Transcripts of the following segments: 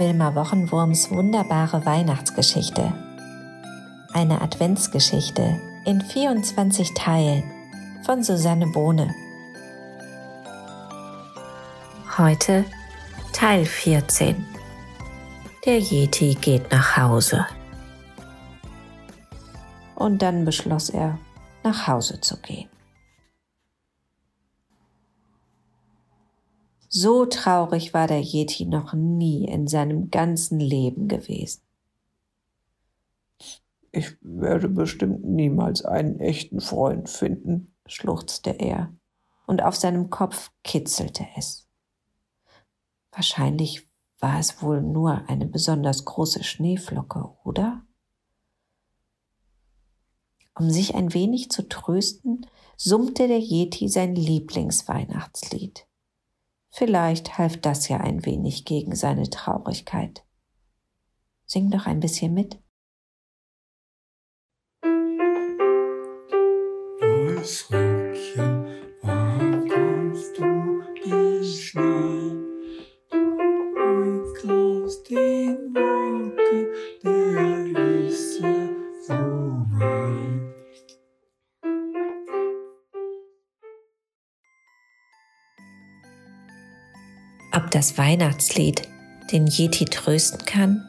Wilma Wochenwurms wunderbare Weihnachtsgeschichte. Eine Adventsgeschichte in 24 Teilen von Susanne Bohne. Heute Teil 14. Der Yeti geht nach Hause. Und dann beschloss er, nach Hause zu gehen. So traurig war der Yeti noch nie in seinem ganzen Leben gewesen. Ich werde bestimmt niemals einen echten Freund finden, schluchzte er, und auf seinem Kopf kitzelte es. Wahrscheinlich war es wohl nur eine besonders große Schneeflocke, oder? Um sich ein wenig zu trösten, summte der Yeti sein Lieblingsweihnachtslied. Vielleicht half das ja ein wenig gegen seine Traurigkeit. Sing doch ein bisschen mit. Das Röckchen, wann kommst du in Schnee? Aus den Ob das Weihnachtslied den Yeti trösten kann?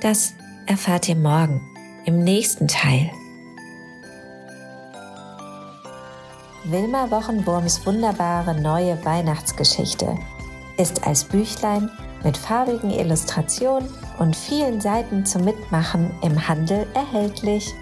Das erfahrt ihr morgen im nächsten Teil. Wilma Wochenwurms wunderbare neue Weihnachtsgeschichte ist als Büchlein mit farbigen Illustrationen und vielen Seiten zum Mitmachen im Handel erhältlich.